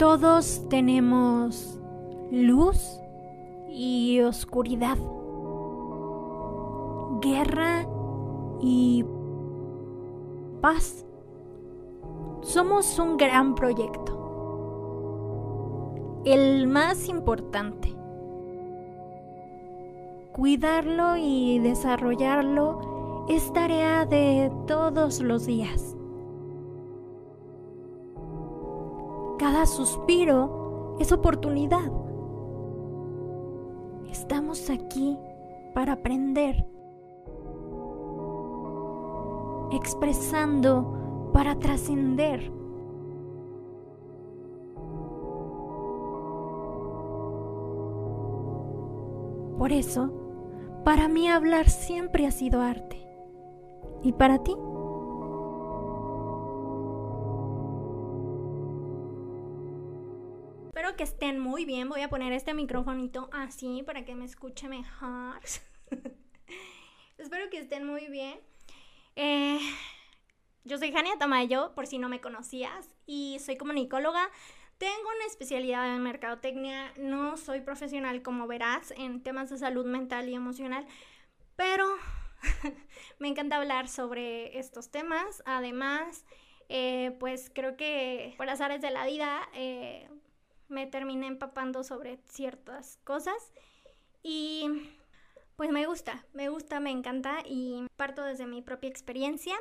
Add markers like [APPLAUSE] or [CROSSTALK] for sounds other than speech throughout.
Todos tenemos luz y oscuridad, guerra y paz. Somos un gran proyecto, el más importante. Cuidarlo y desarrollarlo es tarea de todos los días. Cada suspiro es oportunidad. Estamos aquí para aprender, expresando para trascender. Por eso, para mí hablar siempre ha sido arte. ¿Y para ti? Que estén muy bien. Voy a poner este microfonito así para que me escuche mejor. [LAUGHS] Espero que estén muy bien. Eh, yo soy Jania Tamayo, por si no me conocías, y soy comunicóloga. Tengo una especialidad en mercadotecnia, no soy profesional como verás en temas de salud mental y emocional, pero [LAUGHS] me encanta hablar sobre estos temas. Además, eh, pues creo que por las áreas de la vida eh, me terminé empapando sobre ciertas cosas y pues me gusta, me gusta, me encanta y parto desde mi propia experiencia.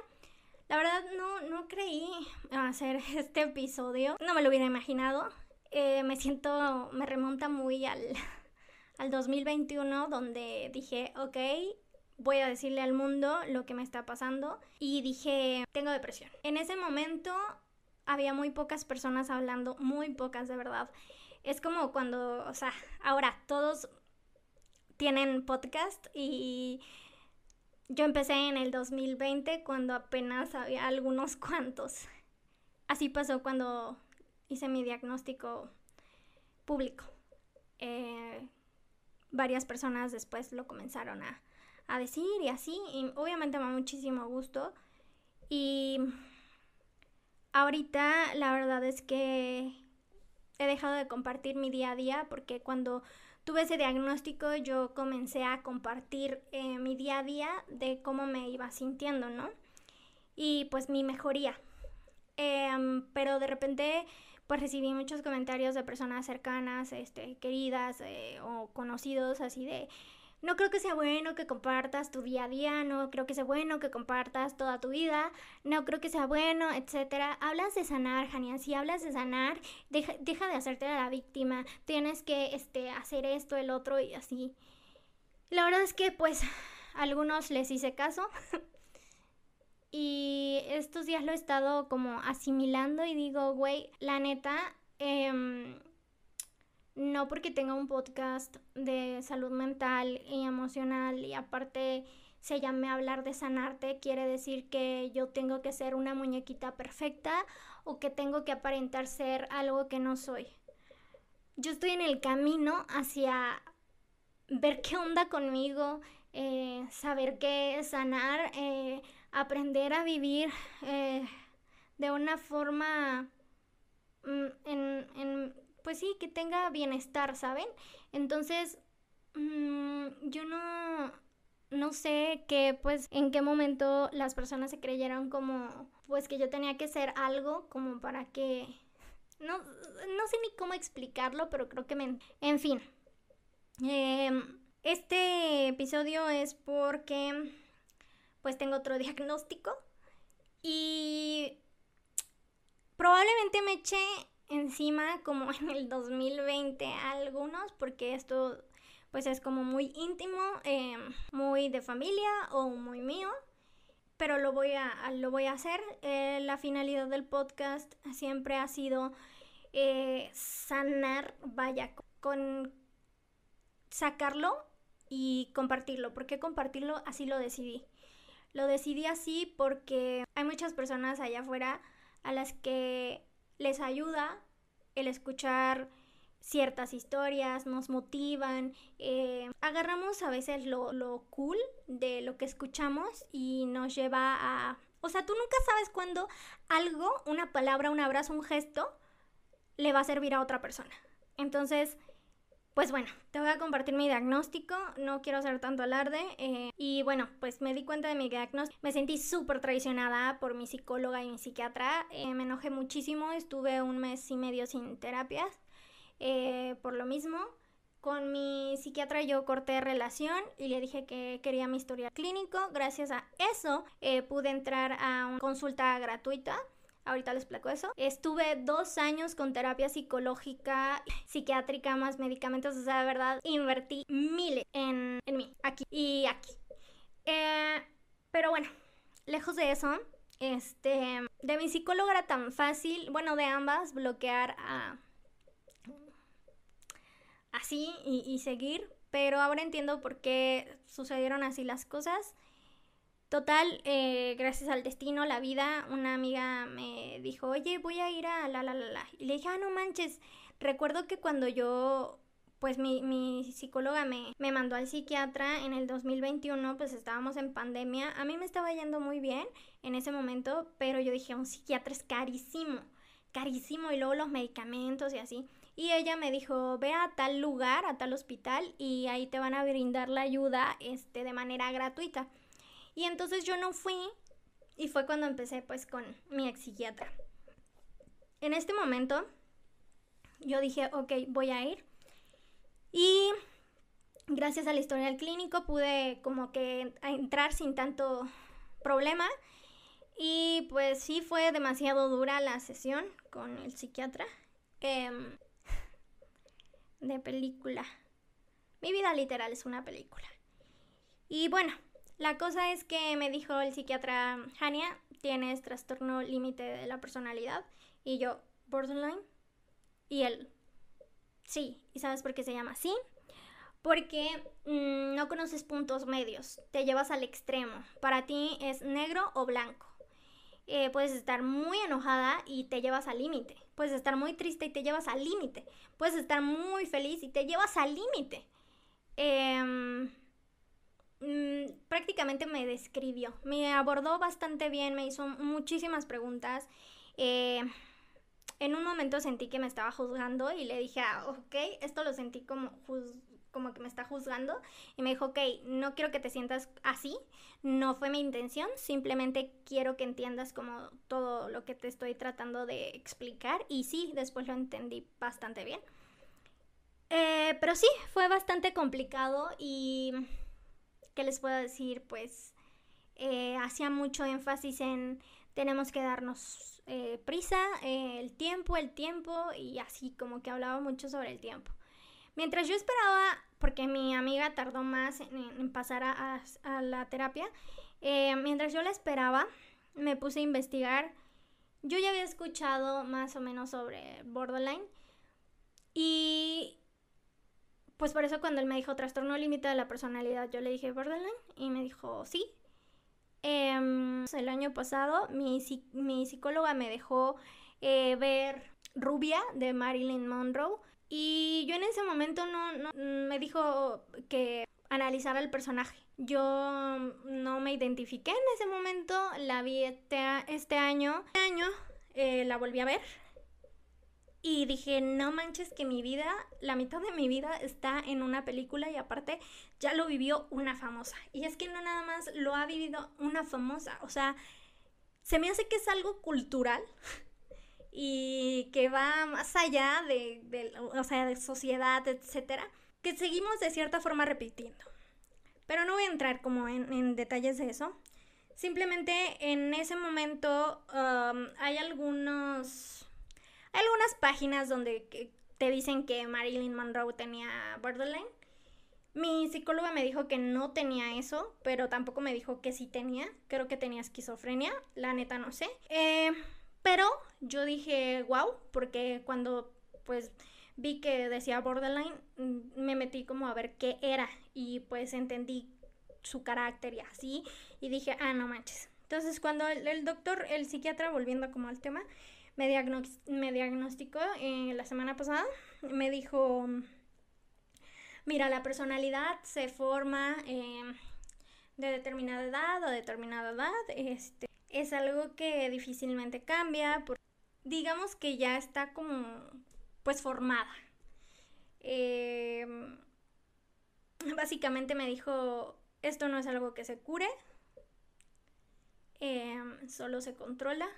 La verdad no, no creí hacer [LAUGHS] este episodio, no me lo hubiera imaginado. Eh, me siento, me remonta muy al, [LAUGHS] al 2021 donde dije, ok, voy a decirle al mundo lo que me está pasando y dije, tengo depresión. En ese momento había muy pocas personas hablando, muy pocas de verdad. Es como cuando, o sea, ahora todos tienen podcast y yo empecé en el 2020 cuando apenas había algunos [LAUGHS] cuantos. Así pasó cuando hice mi diagnóstico público. Eh, varias personas después lo comenzaron a, a decir y así. Y obviamente me da muchísimo gusto. Y ahorita la verdad es que he dejado de compartir mi día a día porque cuando tuve ese diagnóstico yo comencé a compartir eh, mi día a día de cómo me iba sintiendo, ¿no? Y pues mi mejoría. Em, pero de repente pues recibí muchos comentarios de personas cercanas, este, queridas eh, o conocidos así de no creo que sea bueno que compartas tu día a día, no creo que sea bueno que compartas toda tu vida, no creo que sea bueno, etcétera. Hablas de sanar, Jania, si hablas de sanar, deja, deja de hacerte la víctima, tienes que este, hacer esto, el otro y así. La verdad es que pues a algunos les hice caso [LAUGHS] y estos días lo he estado como asimilando y digo, güey, la neta, eh, no porque tenga un podcast de salud mental y emocional y aparte se llame hablar de sanarte, quiere decir que yo tengo que ser una muñequita perfecta o que tengo que aparentar ser algo que no soy. Yo estoy en el camino hacia ver qué onda conmigo, eh, saber qué es sanar, eh, aprender a vivir eh, de una forma mm, en, en pues sí, que tenga bienestar, ¿saben? Entonces, mm, yo no, no sé qué, pues, en qué momento las personas se creyeron como, pues, que yo tenía que ser algo como para que... No, no sé ni cómo explicarlo, pero creo que me... En fin. Em, este episodio es porque, pues, tengo otro [LAUGHS] diagnóstico y probablemente me eché encima como [LAUGHS] en el 2020 algunos, porque esto pues es como muy íntimo, em, muy de familia o muy mío, pero lo voy a, lo voy a hacer. Eh, la finalidad del podcast siempre ha sido eh, sanar, vaya, con sacarlo y compartirlo. ¿Por qué compartirlo? Así lo decidí. Lo decidí así porque hay muchas personas allá afuera a las que les ayuda el escuchar ciertas historias, nos motivan, eh, agarramos a veces lo, lo cool de lo que escuchamos y nos lleva a... O sea, tú nunca sabes cuándo algo, una palabra, un abrazo, un gesto, le va a servir a otra persona. Entonces, pues bueno, te voy a compartir mi diagnóstico, no quiero hacer tanto alarde. Eh, y bueno, pues me di cuenta de mi diagnóstico, me sentí súper traicionada por mi psicóloga y mi psiquiatra, eh, me enojé muchísimo, estuve un mes y medio sin terapias eh, por lo mismo. Con mi psiquiatra yo corté relación y le dije que quería mi historial clínico. Gracias a eso pude entrar a una consulta gratuita ahorita les explico eso. Estuve dos años con terapia psicológica, psiquiátrica, más medicamentos, o sea, de verdad, invertí miles en, mí, aquí y aquí. Eh, pero bueno, lejos de eso, este, de mi psicóloga era tan fácil, bueno, de ambas, bloquear a... así y seguir, pero ahora entiendo por qué sucedieron así las cosas. Total, eh, gracias al destino, la vida, una amiga me dijo, oye, voy a ir a la la la la. Y le dije, ah, no manches. Recuerdo que cuando yo, pues mi, mi psicóloga me, me mandó al psiquiatra en el 2021, pues estábamos en pandemia. A mí me estaba yendo muy bien en ese momento, pero yo dije, un psiquiatra es carísimo, carísimo. Y luego los medicamentos y así. Y ella me dijo, ve a tal lugar, a tal hospital, y ahí te van a brindar la ayuda este, de manera gratuita. Y entonces yo no fui y fue cuando empecé pues con mi ex psiquiatra. En este momento yo dije, ok, voy a ir. Y gracias a la historia del clínico pude como que entrar sin tanto problema. Y pues sí fue demasiado dura la sesión con el psiquiatra. Em, de película. Mi vida literal es una película. Y bueno, la cosa es que me dijo el psiquiatra, Hania, tienes trastorno límite de la personalidad. Y yo, borderline. Y él, sí. ¿Y sabes por qué se llama así? Porque mm, no conoces puntos medios, te llevas al extremo. Para ti es negro o blanco. Eh, puedes estar muy enojada y te llevas al límite. Puedes estar muy triste y te llevas al límite. Puedes estar muy feliz y te llevas al límite. Eh, Mm, prácticamente me describió. Me abordó bastante bien, me hizo muchísimas preguntas. Eh, en un momento sentí que me estaba juzgando y le dije, ah, ok, esto lo sentí como, como que me está juzgando. Y me dijo, ok, no quiero que te sientas así, no fue mi intención, simplemente quiero que entiendas como todo lo que te estoy tratando de explicar. Y sí, después lo entendí bastante bien. Eh, pero sí, fue bastante complicado y ¿qué les puedo decir? Pues eh, hacía mucho énfasis en tenemos que darnos eh, prisa, eh, el tiempo, el tiempo, y así como que hablaba mucho sobre el tiempo. Mientras yo esperaba, porque mi amiga tardó más en, pasar a, a, la terapia, mientras yo la esperaba, me puse a investigar. Yo ya había escuchado más o menos sobre borderline y pues por eso cuando él me dijo trastorno límite de la personalidad, yo le dije borderline y me dijo sí. Em, el año pasado mi, mi psicóloga me dejó eh, ver Rubia de Marilyn Monroe y yo en ese momento no, no me dijo que analizara el personaje. Yo no me identifiqué en ese momento, la vi este, este año. Este año eh, la volví a ver y dije, no manches que mi vida, la mitad de mi vida está en una película y aparte ya lo vivió una famosa. Y es que no nada más lo ha vivido una famosa, o sea, se me hace que es algo cultural [LAUGHS] y que va más allá de, o sea, de sociedad, etcétera, que seguimos de cierta forma repitiendo. Pero no voy a entrar como en, detalles de eso. Simplemente en ese momento um, hay algunos hay algunas páginas donde te dicen que Marilyn Monroe tenía borderline. Mi psicóloga me dijo que no tenía eso, pero tampoco me dijo que sí tenía. Creo que tenía esquizofrenia, la neta no sé. Eh, pero yo dije, wow, porque cuando pues vi que decía borderline, mm, me metí como a ver qué era y pues entendí su carácter y así y dije, ah, no manches. Entonces cuando el, el doctor, el psiquiatra, volviendo como al tema, me, diagnosticó eh, la semana pasada. Me dijo, mira, la personalidad se forma em, de determinada edad o determinada edad. Este, es algo que difícilmente cambia. digamos que ya está como pues formada. Em, básicamente me dijo, esto no es algo que se cure, em, solo se controla,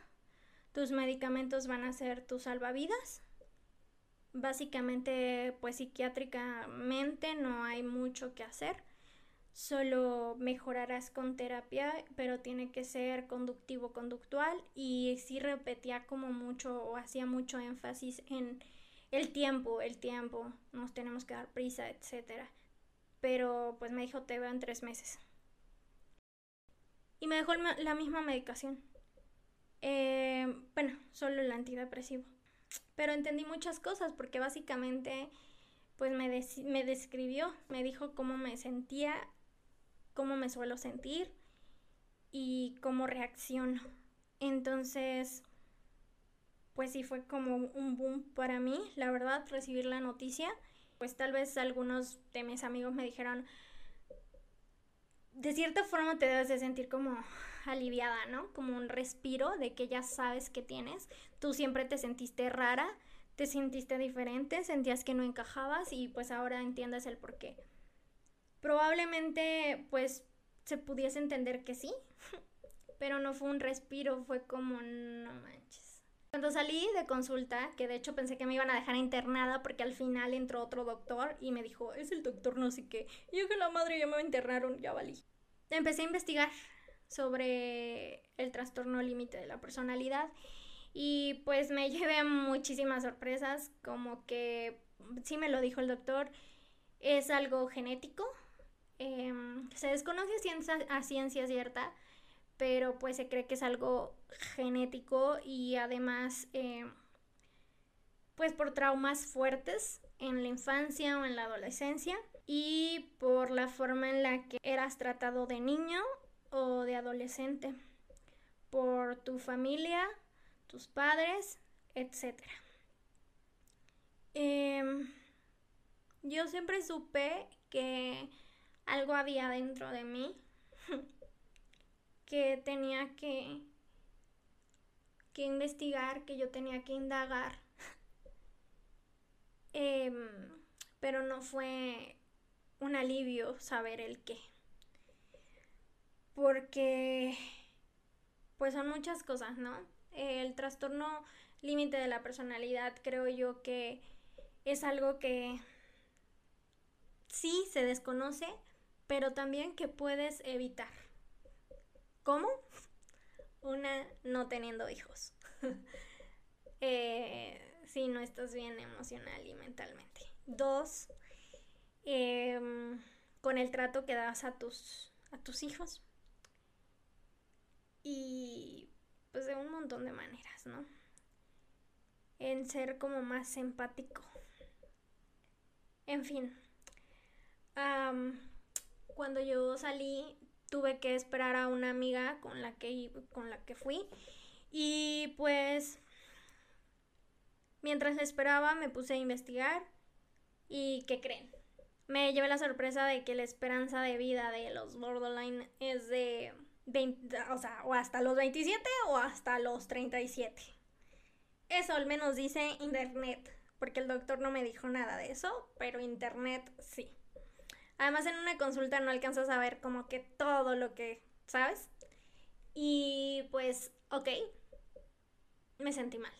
tus medicamentos van a ser tus salvavidas. Básicamente, pues psiquiátricamente no hay mucho que hacer solo mejorarás con terapia, pero tiene que ser conductivo conductual y sí repetía como mucho o hacía mucho énfasis en el tiempo, el tiempo, nos tenemos que dar prisa, etcétera. Pero pues me dijo te veo en tres meses. Y me dejó la misma medicación. Eh, bueno, solo el antidepresivo. Pero entendí muchas cosas porque básicamente pues me, me describió, me dijo cómo me sentía cómo me suelo sentir y cómo reacciono. Entonces, pues sí fue como un boom para mí, la verdad, recibir la noticia. Pues tal vez algunos de mis amigos me dijeron, de cierta forma te debes de sentir como aliviada, ¿no? Como un respiro de que ya sabes que tienes. Tú siempre te sentiste rara, te sentiste diferente, sentías que no encajabas y pues ahora entiendes el por qué probablemente pues se pudiese entender que sí, [LAUGHS] pero no fue un respiro, fue como no manches. Cuando salí de consulta, que de hecho pensé que me iban a dejar internada porque al final entró otro doctor y me dijo, es el doctor no sé qué. Y yo que la madre ya me internaron, ya valí. Empecé a investigar sobre el trastorno límite de la personalidad y pues me [LAUGHS] llevé muchísimas sorpresas, como que sí me lo dijo el doctor, es algo genético, Em, se desconoce a ciencia, cierta, pero pues se cree que es algo genético y además em, pues por traumas fuertes en la infancia o en la adolescencia y por la forma en la que eras tratado de niño o de adolescente, por tu familia, tus padres, etc. Em, yo siempre supe que algo había dentro de mí [LAUGHS] que tenía que, que investigar, que yo tenía que indagar. [LAUGHS] Em, pero no fue un alivio saber el qué. Porque, pues son muchas cosas, ¿no? El trastorno límite de la personalidad creo yo que es algo que sí se desconoce, pero también que puedes evitar. ¿Cómo? Una, no teniendo hijos. [LAUGHS] eh, si no estás bien emocional y mentalmente. Dos, em, con el trato que das a tus, a tus hijos. Y pues de un montón de maneras, ¿no? En ser como más empático. En fin cuando yo salí tuve que esperar a una amiga con la que, con la que fui y pues mientras esperaba me puse a investigar y ¿qué creen? Me llevé la sorpresa de que la esperanza de vida de los borderline es de 20, o sea, o hasta los 27 o hasta los 37. Eso al menos dice internet, porque el doctor no me dijo nada de eso, pero internet sí. Además, en una consulta no alcanzas a ver como que todo lo que, ¿sabes? Y pues, ok, me sentí mal.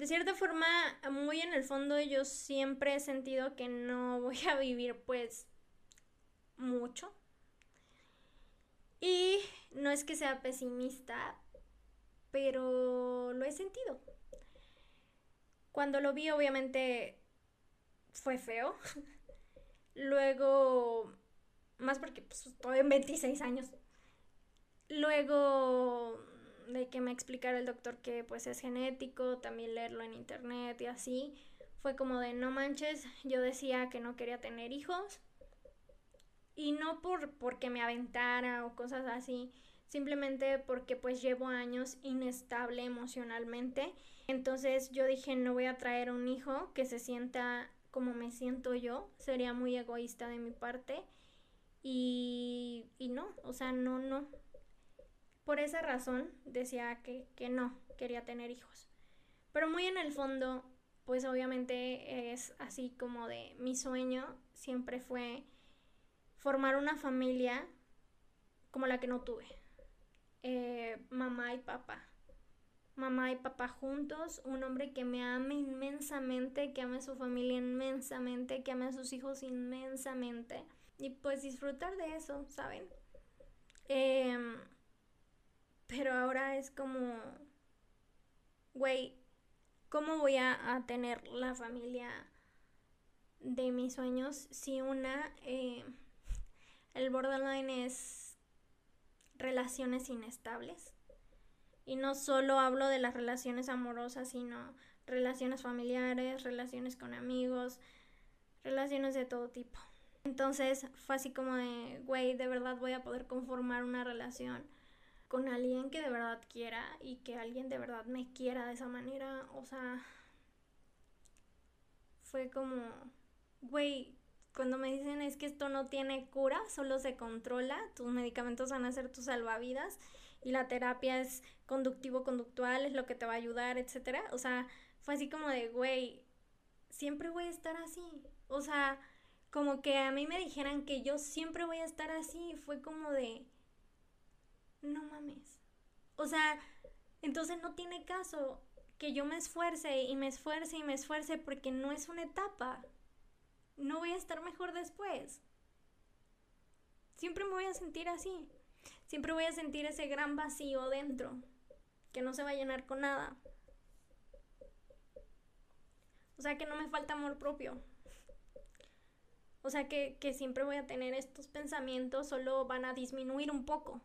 De cierta forma, muy en el fondo yo siempre he sentido que no [LAUGHS] voy a vivir pues mucho. Y no es que sea pesimista, pero lo he sentido. Cuando lo vi obviamente fue feo. [LAUGHS] Luego, más porque pues, estoy en 26 años. Luego de que me explicara el doctor que pues es genético, también leerlo en internet y así, fue como de no manches, yo decía que no quería tener hijos. Y no por porque me aventara o cosas así, simplemente porque pues llevo años inestable emocionalmente. Entonces yo dije, no voy a traer un hijo que se sienta como me siento yo, sería muy egoísta de mi parte y, y no, o sea, no, no. Por esa razón decía que, que no quería tener hijos. Pero muy en el fondo, pues obviamente es así como de mi sueño siempre fue formar una familia como la que no tuve. Eh, mamá y papá. Mamá y papá juntos, un hombre que me ame inmensamente, que ame a su familia inmensamente, que ame a sus hijos inmensamente. Y pues disfrutar de eso, ¿saben? Em, pero ahora es como, güey, ¿cómo voy a, tener la familia de mis sueños si una, eh, el borderline es relaciones inestables? Y no solo hablo de las relaciones amorosas, sino relaciones familiares, relaciones con amigos, relaciones de todo tipo. Entonces fue así como de, güey, de verdad voy a poder conformar una relación con alguien que de verdad quiera y que alguien de verdad me quiera de esa manera. O sea, fue como, güey, cuando me dicen es que esto no tiene cura, solo se controla, tus medicamentos van a ser tus salvavidas y la terapia es conductivo-conductual, es lo que te va a ayudar, etcétera. O sea, fue así como de, güey, siempre voy a estar así. O sea, como que a mí me dijeran que yo siempre voy a estar así, fue como de, no mames. O sea, entonces no tiene caso que yo me esfuerce y me esfuerce y me esfuerce porque no es una etapa. No voy a estar mejor después. Siempre me voy a sentir así. Siempre voy a sentir ese gran vacío dentro que no se va a llenar con nada. O sea que no me falta amor propio. O sea que, que siempre voy a tener estos pensamientos, solo van a disminuir un poco.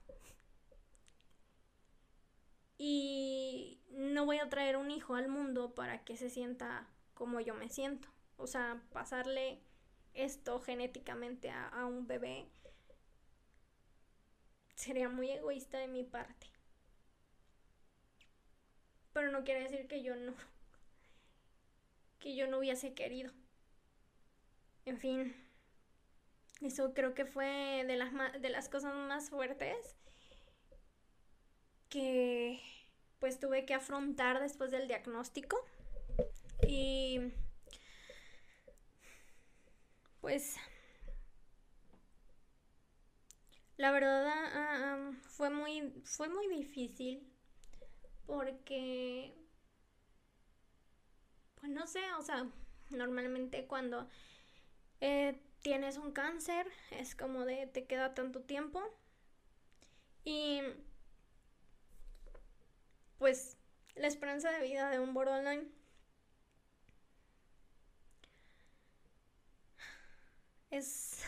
Y no voy a traer un hijo al mundo para que se sienta como yo me siento. O sea, pasarle esto genéticamente a, a un bebé sería muy egoísta de mi parte. Pero no quiere decir que yo no [LAUGHS] que yo no hubiese querido. En fin, eso creo que fue de las, de las cosas más fuertes que pues tuve que afrontar después del diagnóstico. Y pues la verdad ah, ah, fue muy fue muy difícil porque pues no sé, o sea, normalmente cuando eh, tienes un cáncer, es como de te queda tanto tiempo. Y pues la esperanza de vida de un borderline es...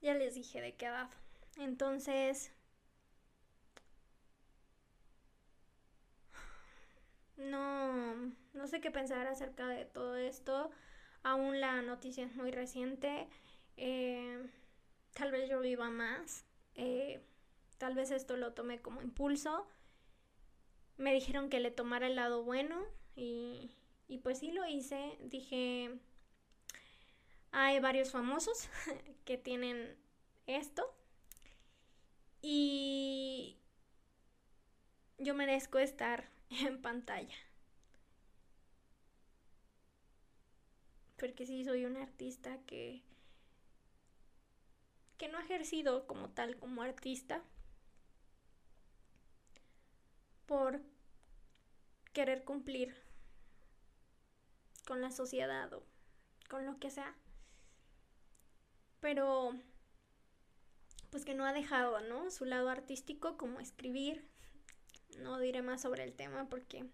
Ya les dije de qué edad. Entonces... No, no sé qué pensar acerca de todo esto. Aún la noticia es muy reciente. Eh, tal vez yo viva más. Eh, tal vez esto lo tomé como impulso. Me dijeron que le tomara el lado bueno y, y pues sí lo hice. Dije, hay varios famosos [LAUGHS] que tienen esto. Y yo merezco estar [LAUGHS] en pantalla. porque sí soy un artista que que no ha ejercido como tal como artista por querer cumplir con la sociedad o con lo que sea. Pero pues que no ha dejado, ¿no? Su lado artístico como escribir. No diré más sobre el tema porque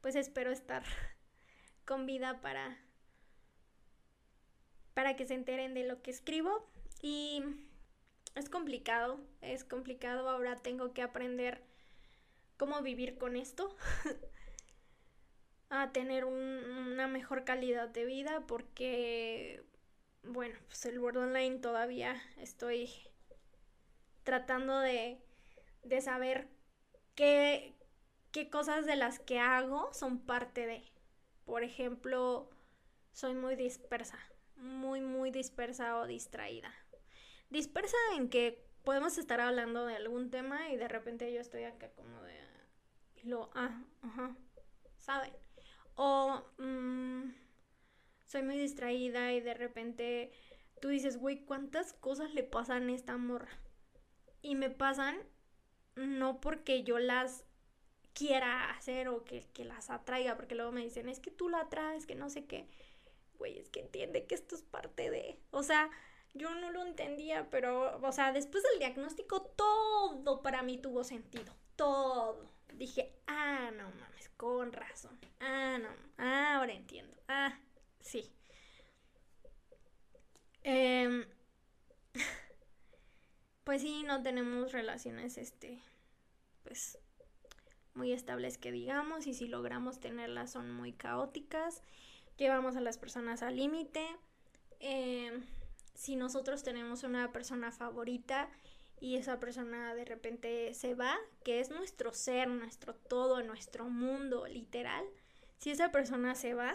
pues espero estar [LAUGHS] con vida para para que se enteren de lo que escribo y es complicado, es complicado, ahora tengo que aprender cómo vivir con esto, [LAUGHS] a tener una mejor calidad de vida porque, bueno, pues el Word Online todavía estoy tratando de, de saber qué, qué cosas de las que hago son parte de. Por ejemplo, soy muy dispersa muy, muy dispersa o distraída. Dispersa en que podemos estar hablando de algún tema y de repente yo estoy acá como de... lo, ah, ajá, ¿saben? O mm, soy muy distraída y de repente tú dices, güey, ¿cuántas cosas le pasan a esta morra? Y me pasan no porque yo las quiera hacer o que, que las atraiga, porque luego me dicen, es que tú la atraes, que no sé qué. Güey, es que entiende que esto es parte de... O sea, yo no lo entendía, pero, o sea, después del diagnóstico todo para mí tuvo sentido, todo. Dije, ah, no mames, con razón. Ah, no, ah, ahora entiendo. Ah, sí. Em, [LAUGHS] pues sí, no tenemos relaciones, este, pues, muy estables que digamos, y si logramos tenerlas son muy caóticas. Llevamos a las personas al límite. Eh, si nosotros tenemos una persona favorita y esa persona de repente se va, que es nuestro ser, nuestro todo, nuestro mundo, literal, si esa persona se va,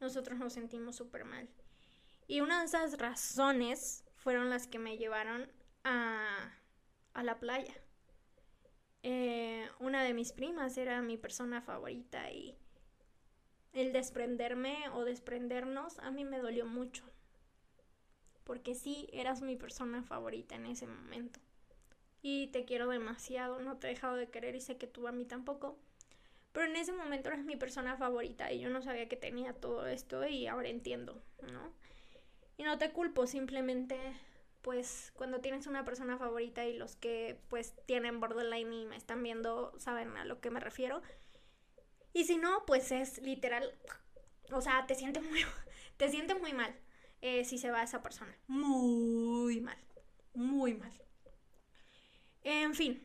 nosotros nos sentimos súper mal. Y una de esas razones fueron las que me llevaron a, a la playa. Eh, una de mis primas era mi persona favorita y el desprenderme o desprendernos a mí me dolió mucho porque sí eras mi persona favorita en ese momento. Y te quiero demasiado, no te he dejado de querer y sé que tú a mí tampoco. Pero en ese momento eras mi persona favorita y yo no sabía que tenía todo esto y ahora entiendo, ¿no? Y no te culpo, simplemente pues cuando tienes una persona favorita y los que pues tienen borderline y me están viendo saben a lo que me refiero. Y si no, pues es literal, o sea, te sientes muy, [LAUGHS] te sientes muy mal. Eh, si se va esa persona. Muy mal. Muy mal. En fin.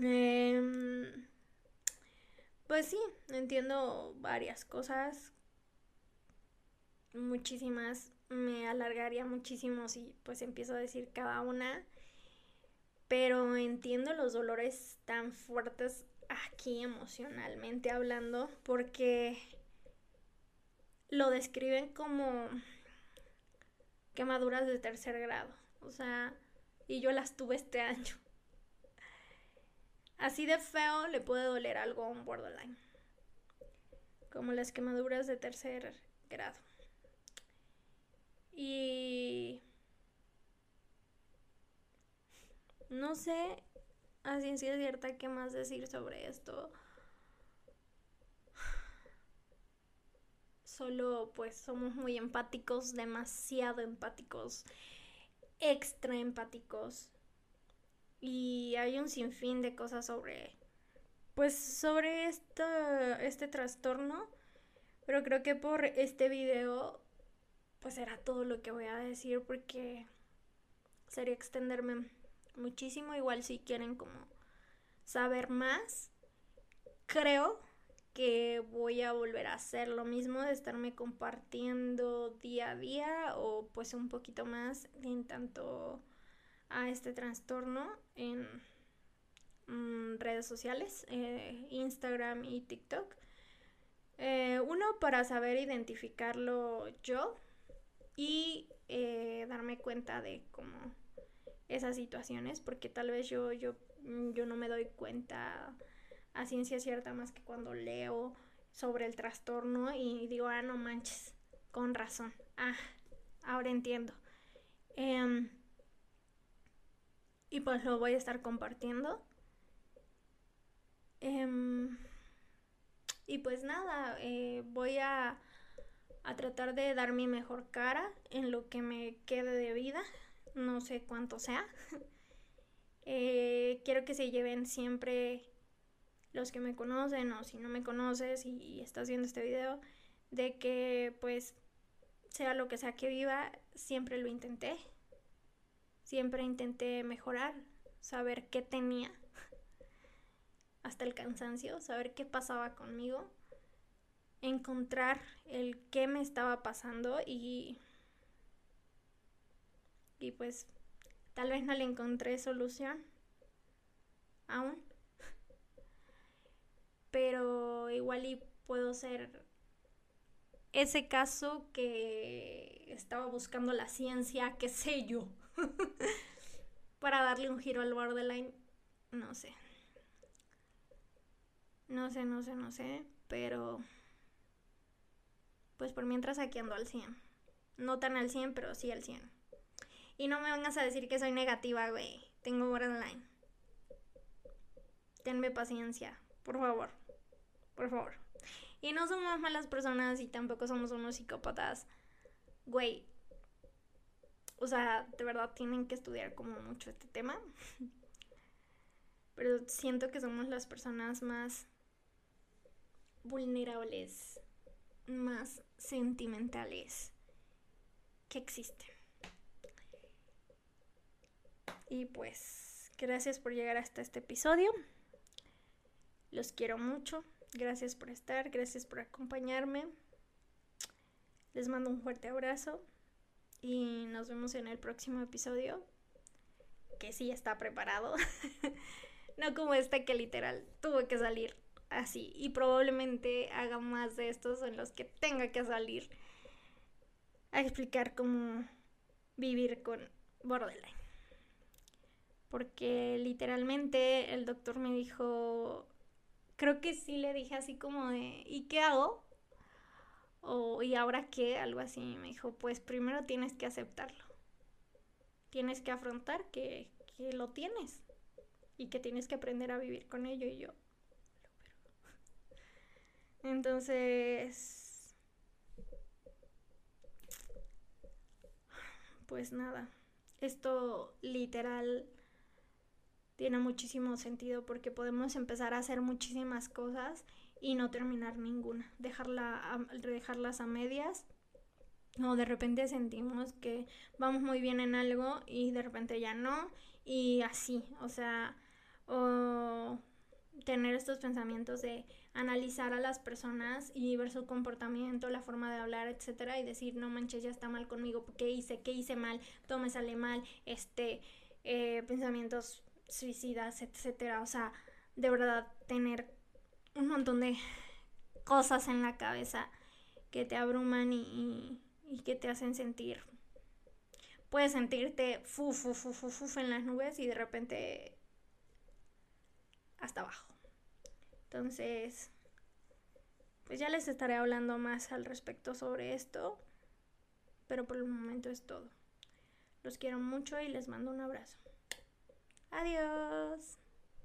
Em, pues sí, entiendo varias cosas. Muchísimas. Me alargaría muchísimo si pues empiezo a decir cada una. Pero entiendo los dolores tan fuertes aquí emocionalmente hablando porque lo describen como quemaduras de tercer grado. O sea, y yo las tuve este año. Así de feo le puede doler algo a un borderline. Como las quemaduras de tercer grado. Y... No sé a ciencia cierta qué más decir sobre esto. Solo pues somos muy empáticos, demasiado empáticos, extra empáticos. Y hay un sinfín de cosas sobre, pues sobre este trastorno. Pero creo que por este video, pues era todo lo que voy a decir porque sería extenderme muchísimo. Igual si quieren como saber más, creo que voy a volver a hacer lo mismo de estarme compartiendo día a día o pues un poquito más en tanto a este trastorno en mm, redes sociales, eh, Instagram y TikTok. Eh, uno para saber identificarlo yo y eh, darme cuenta de cómo esas situaciones, porque tal vez yo, yo, yo no me doy cuenta a ciencia cierta más que cuando leo sobre el trastorno y digo, ah, no manches, con razón. Ah, ahora entiendo. Em, y pues lo voy a estar compartiendo. Em, y pues nada, eh, voy a, a tratar de dar mi mejor cara en lo que me quede de vida. No sé cuánto sea. [LAUGHS] Eh, quiero que se lleven siempre los que me conocen o si no me conoces y, estás viendo este video, de que pues sea lo que sea que viva, siempre lo intenté. Siempre intenté mejorar, saber qué tenía, [LAUGHS] hasta el cansancio, saber qué pasaba conmigo, encontrar el qué me estaba pasando y y pues tal vez no le encontré solución aún pero igual y puedo ser ese caso que estaba buscando la ciencia, qué sé yo, [LAUGHS] para darle un giro al borderline, no sé. No sé, no sé, no sé, pero pues por mientras aquí ando al 100. No tan al 100, pero sí al 100. Y no me vengas a decir que soy negativa, güey. Tengo borderline. Tenme paciencia, por favor. Por favor. Y no somos malas personas y tampoco somos unos psicópatas. Güey. O sea, de verdad tienen que estudiar como mucho este tema. Pero siento que somos las personas más vulnerables, más sentimentales que existen. Y pues, gracias por llegar hasta este episodio. Los quiero mucho. Gracias por estar, gracias por acompañarme. Les mando un fuerte abrazo y nos vemos en el próximo episodio, que sí está preparado. [LAUGHS] no como este que literal tuvo que salir así y probablemente haga más de estos en los que tenga que salir a explicar cómo vivir con borderline. Porque literalmente el doctor me dijo, creo que sí le dije así como de, ¿y qué hago? O ¿y ahora qué? Algo así. Me dijo, pues primero tienes que aceptarlo. Tienes que afrontar que, que lo tienes y que tienes que aprender a vivir con ello y yo. Entonces, pues nada, esto literal tiene muchísimo sentido porque podemos empezar a hacer muchísimas cosas y no terminar ninguna, dejarla dejarlas a medias o de repente sentimos que vamos muy bien en algo y de repente ya no y así, o sea, o tener estos pensamientos de analizar a las personas y ver su comportamiento, la forma de hablar, etcétera, y decir, no manches, ya está mal conmigo, ¿qué hice? ¿Qué hice mal? Todo me sale mal, este, eh, pensamientos suicidas, etcétera. O sea, de verdad, tener un montón de cosas en la cabeza que te abruman y, y, que te hacen sentir. Puedes sentirte fu, fu, fu, fu, fu en las nubes y de repente hasta abajo. Entonces, pues ya les estaré hablando más al respecto sobre esto, pero por el momento es todo. Los quiero mucho y les mando un abrazo. Adiós.